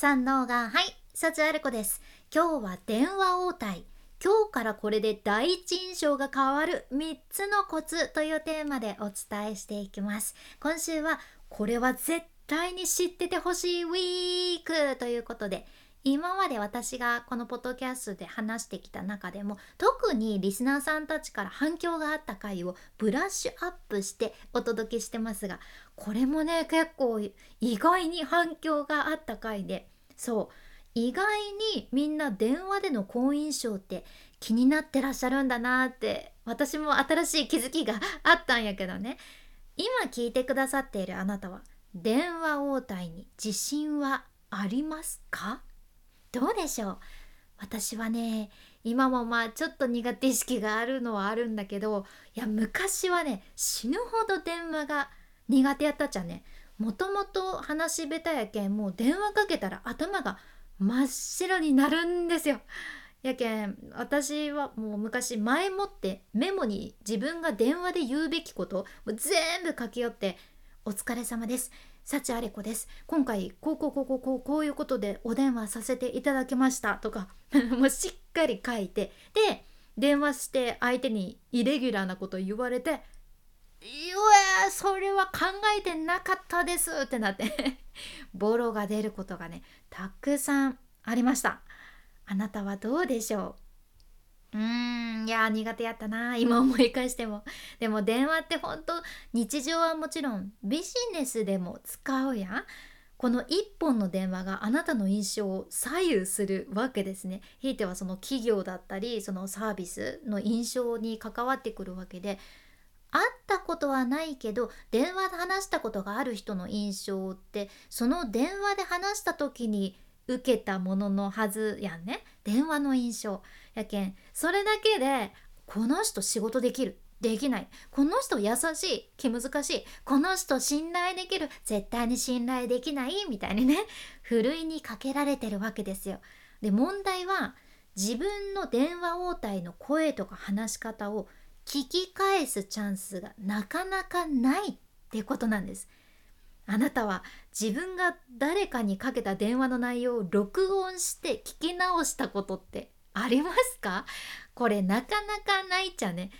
三能がはい幸ある子です。今日は電話応対。今日からこれで第一印象が変わる。3つのコツというテーマでお伝えしていきます。今週はこれは絶対に知っててほしいウィークということで今まで私がこのポッドキャストで話してきた中でも特にリスナーさんたちから反響があった回をブラッシュアップしてお届けしてますがこれもね結構意外に反響があった回でそう。意外にみんな電話での好印象って気になってらっしゃるんだなって私も新しい気づきがあったんやけどね。今聞いてくださっているあなたは電話応対に自信はありますか？どうでしょう？私はね今もまあちょっと苦手意識があるのはあるんだけどいや昔はね死ぬほど電話が苦手やったっちゃね。もともと話し下手やけんもう電話かけたら頭が真っ白になるんですよ。やけん私はもう昔前もってメモに自分が電話で言うべきことも全部書き寄って「お疲れ様です。幸あれ子です。今回こうこうこうこうこうこういうことでお電話させていただきました」とか もうしっかり書いてで電話して相手にイレギュラーなこと言われて「いやそれは考えてなかったです」ってなって。ボロが出ることがねたくさんありました。あなたはどうでしょう？うーんいや苦手やったな今思い返しても。でも電話ってほんと日常はもちろんビジネスでも使うやん。この一本の電話があなたの印象を左右するわけですね。ひいてはその企業だったりそのサービスの印象に関わってくるわけで会ったことはないけど電話で話したことがある人の印象ってその電話で話した時に受けたもののはずやんね。電話の印象。やけんそれだけでこの人仕事できる。できない。この人優しい。気難しい。この人信頼できる。絶対に信頼できない。みたいにねふるいにかけられてるわけですよ。で問題は自分の電話応対の声とか話し方を聞き返すチャンスがなかなかないってことなんです。あなたは自分が誰かにかけた電話の内容を録音して聞き直したことってありますか？これなかなかないっちゃね。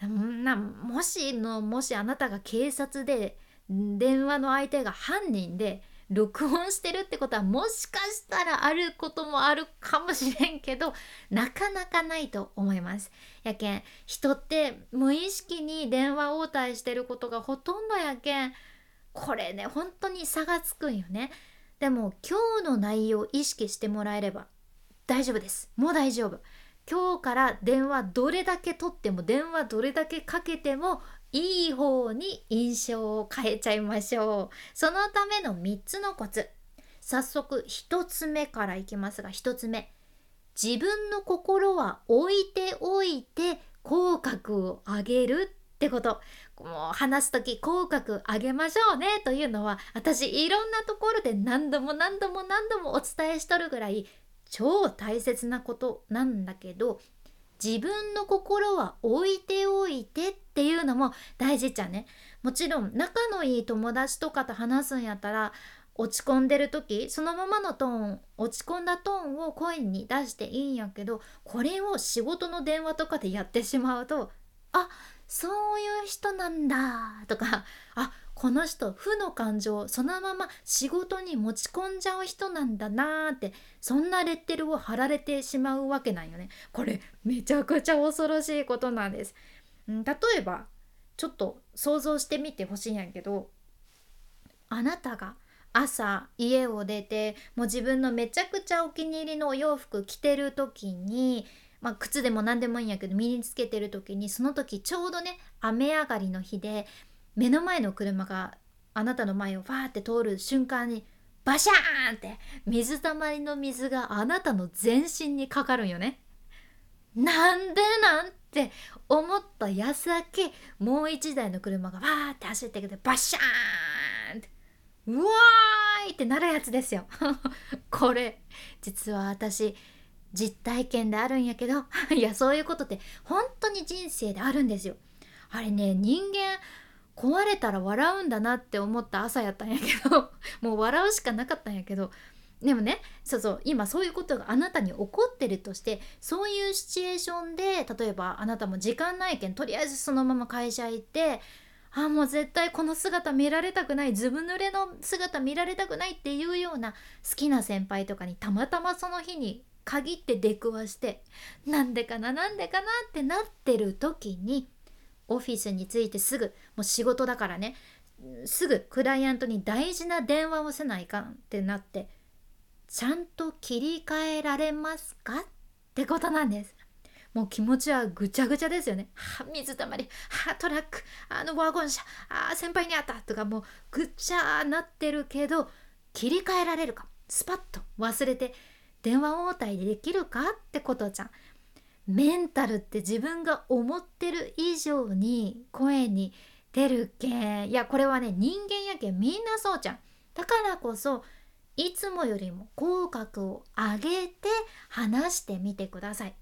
なもしのもしあなたが警察で電話の相手が犯人で録音してるってことはもしかしたらあることもあるかもしれんけどなかなかないと思います。やけん人って無意識に電話応対してることがほとんどやけんこれね本当に差がつくんよね。でも今日の内容を意識してもらえれば大丈夫です。もう大丈夫。今日から電話どれだけ取っても電話どれだけかけてもいい方に印象を変えちゃいましょう。そのための3つのコツ。早速1つ目からいきますが1つ目。自分の心は置いておいて口角を上げるってこと。もう話す時口角上げましょうねというのは私いろんなところで何度も何度も何度もお伝えしとるぐらい超大切なことなんだけど自分の心は置いておいてっていうのも大事じゃね。もちろん仲のいい友達とかと話すんやったら落ち込んでる時そのままのトーン落ち込んだトーンを声に出していいんやけどこれを仕事の電話とかでやってしまうとあそういう人なんだとかあこの人負の感情をそのまま仕事に持ち込んじゃう人なんだなーってそんなレッテルを貼られてしまうわけなんよね。これめちゃくちゃ恐ろしいことなんです、ん、例えばちょっと想像してみてほしいんやけどあなたが朝家を出てもう自分のめちゃくちゃお気に入りのお洋服着てる時にまあ、靴でも何でもいいんやけど身につけてる時にその時ちょうどね雨上がりの日で目の前の車があなたの前をファーって通る瞬間にバシャーンって水たまりの水があなたの全身にかかるんよね。なんでなんて思った矢先もう一台の車がわーって走ってきてバシャーンってうわーいってなるやつですよ。これ実は私実体験であるんやけど いやそういうことって本当に人生であるんですよ。あれね人間壊れたら笑うんだなって思った朝やったんやけど もう笑うしかなかったんやけどでもねそうそう今そういうことがあなたに起こってるとしてそういうシチュエーションで例えばあなたも時間ないけんとりあえずそのまま会社行ってあもう絶対この姿見られたくないずぶ濡れの姿見られたくないっていうような好きな先輩とかにたまたまその日に限って出くわしてなんでかななんでかなってなってる時にオフィスに着いてすぐもう仕事だからねすぐクライアントに大事な電話をせないかんってなってちゃんと切り替えられますかってことなんです。もう気持ちはぐちゃぐちゃですよね。は水たまり、はトラック、あのワゴン車、あ先輩に会ったとかもうぐっちゃなってるけど切り替えられるかスパッと忘れて電話応対できるかってことじゃん。メンタルって自分が思ってる以上に声に出るけんいやこれはね人間やけんみんなそうじゃん。だからこそいつもよりも口角を上げて話してみてください。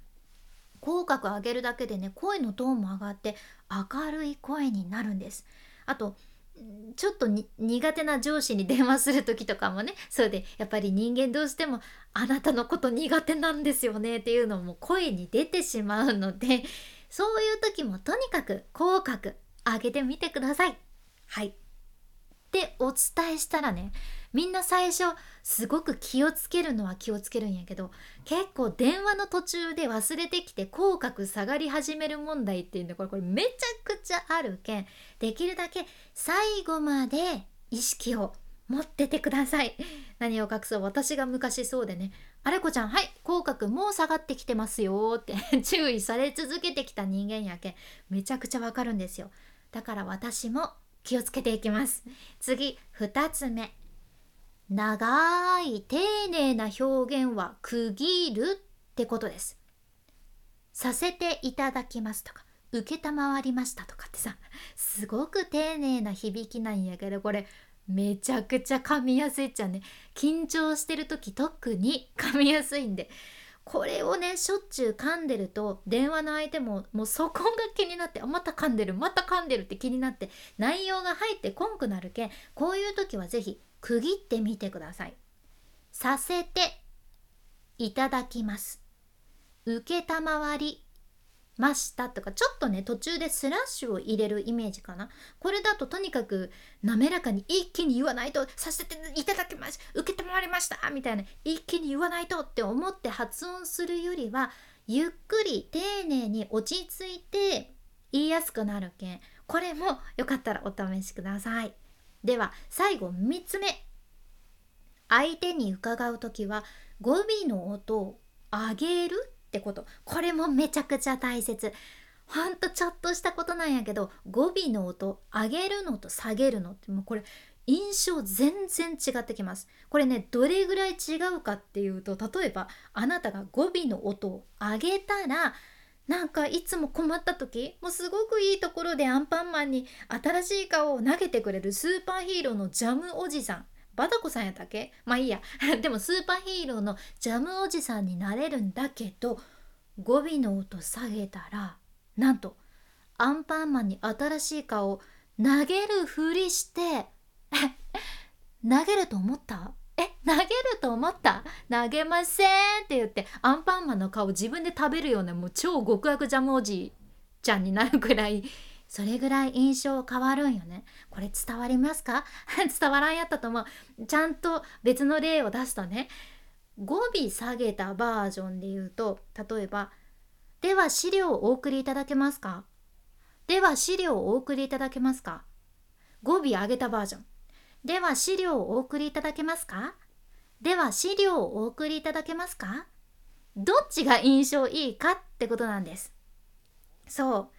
口角上げるだけでね声のトーンも上がって明るい声になるんです。あとちょっと苦手な上司に電話する時とかもね そうでやっぱり人間どうしてもあなたのこと苦手なんですよねっていうのも声に出てしまうので そういう時もとにかく口角上げてみてください。はいってお伝えしたらねみんな最初すごく気をつけるのは気をつけるんやけど結構電話の途中で忘れてきて口角下がり始める問題っていうんでこれこれめちゃくちゃあるけんできるだけ最後まで意識を持っててください。何を隠そう。私が昔そうでね「あれこちゃんはい口角もう下がってきてますよ」って 注意され続けてきた人間やけんめちゃくちゃわかるんですよ。だから私も気をつけていきます。次2つ目。長い丁寧な表現は区切るってことです。させていただきますとか承りましたとかってさすごく丁寧な響きなんやけどこれめちゃくちゃ噛みやすいっちゃね。緊張してる時特に噛みやすいんでこれをねしょっちゅう噛んでると電話の相手ももうそこが気になってあまた噛んでるまた噛んでるって気になって内容が入ってこんくなるけんこういう時は是非区切ってみてください。させていただきます。承りましたとかちょっとね途中でスラッシュを入れるイメージかな。これだととにかく滑らかに一気に言わないとさせていただきます承りました。みたいな。一気に言わないとって思って発音するよりはゆっくり丁寧に落ち着いて言いやすくなるけん。これもよかったらお試しください。では最後3つ目。相手に伺う時は語尾の音を上げるってこと。これもめちゃくちゃ大切。ほんとちょっとしたことなんやけど語尾の音上げるのと下げるのってもうこれ印象全然違ってきます。これねどれぐらい違うかっていうと例えばあなたが語尾の音を上げたらなんかいつも困った時もうすごくいいところでアンパンマンに新しい顔を投げてくれるスーパーヒーローのジャムおじさん。バタコさんやったっけ？まあいいや。でもスーパーヒーローのジャムおじさんになれるんだけど語尾の音下げたらなんとアンパンマンに新しい顔を投げるふりして 投げると思った？え投げると思った？投げませんって言ってアンパンマンの顔自分で食べるようなもう超極悪ジャムおじちゃんになるくらいそれぐらい印象変わるんよねこれ伝わりますか？伝わらんやったと思うちゃんと別の例を出すとね語尾下げたバージョンで言うと例えば「では資料をお送りいただけますか?」「では資料をお送りいただけますか?」語尾上げたバージョンでは資料をお送りいただけますか？では資料をお送りいただけますか？どっちが印象いいかってことなんです。そう。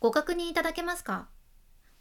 ご確認いただけますか？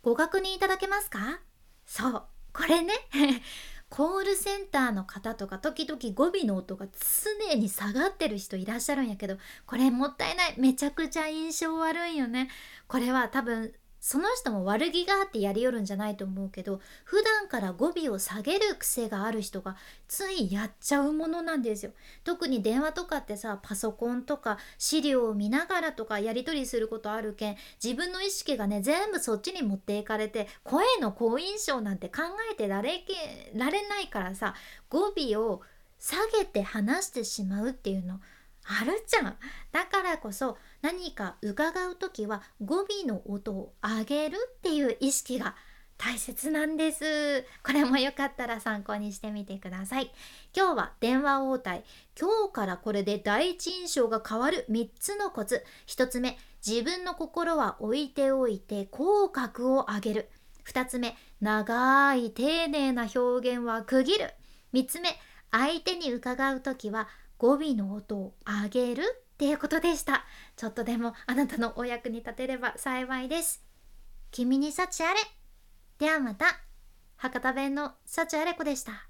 ご確認いただけますか？そう。これね。コールセンターの方とか時々語尾の音が常に下がってる人いらっしゃるんやけどこれもったいないめちゃくちゃ印象悪いよねこれは多分その人も悪気があってやりよるんじゃないと思うけど普段から語尾を下げる癖がある人がついやっちゃうものなんですよ。特に電話とかってさパソコンとか資料を見ながらとかやり取りすることあるけん自分の意識がね全部そっちに持っていかれて声の好印象なんて考えてられけられないからさ語尾を下げて話してしまうっていうのあるじゃん。だからこそ何か伺う時は語尾の音を上げるっていう意識が大切なんです。これもよかったら参考にしてみてください。今日は電話応対。今日からこれで第一印象が変わる3つのコツ。1つ目自分の心は置いておいて口角を上げる。2つ目長い丁寧な表現は区切る。3つ目相手に伺う時は語尾の音を上げる。っていうことでした。ちょっとでもあなたのお役に立てれば幸いです。君に幸あれ。ではまた。博多弁の幸あれ子でした。